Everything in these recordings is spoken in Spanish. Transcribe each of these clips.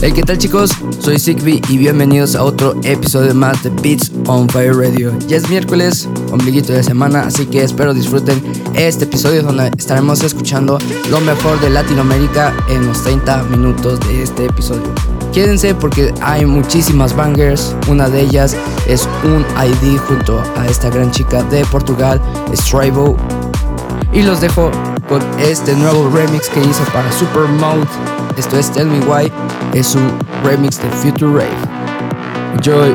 Hey, ¿qué tal chicos? Soy Sigby y bienvenidos a otro episodio más de Beats on Fire Radio. Ya es miércoles, ombliguito de semana, así que espero disfruten este episodio donde estaremos escuchando lo mejor de Latinoamérica en los 30 minutos de este episodio. Quédense porque hay muchísimas bangers, una de ellas es un ID junto a esta gran chica de Portugal, Strivo. Y los dejo con este nuevo remix que hizo para Super Mode. Esto es Tell Me Why, es un remix de Future Rave. Enjoy.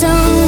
Don't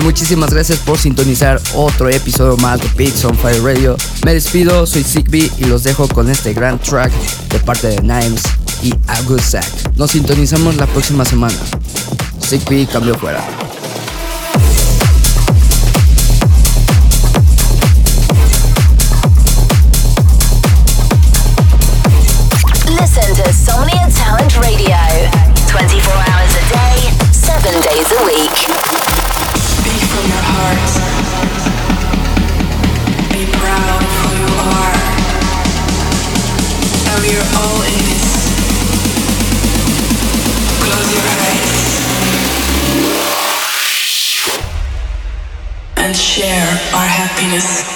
Muchísimas gracias por sintonizar otro episodio más de Beats on Fire Radio. Me despido, soy Zigbee y los dejo con este gran track de parte de Nimes y Agusak. Nos sintonizamos la próxima semana. Zigbee cambio fuera. happiness.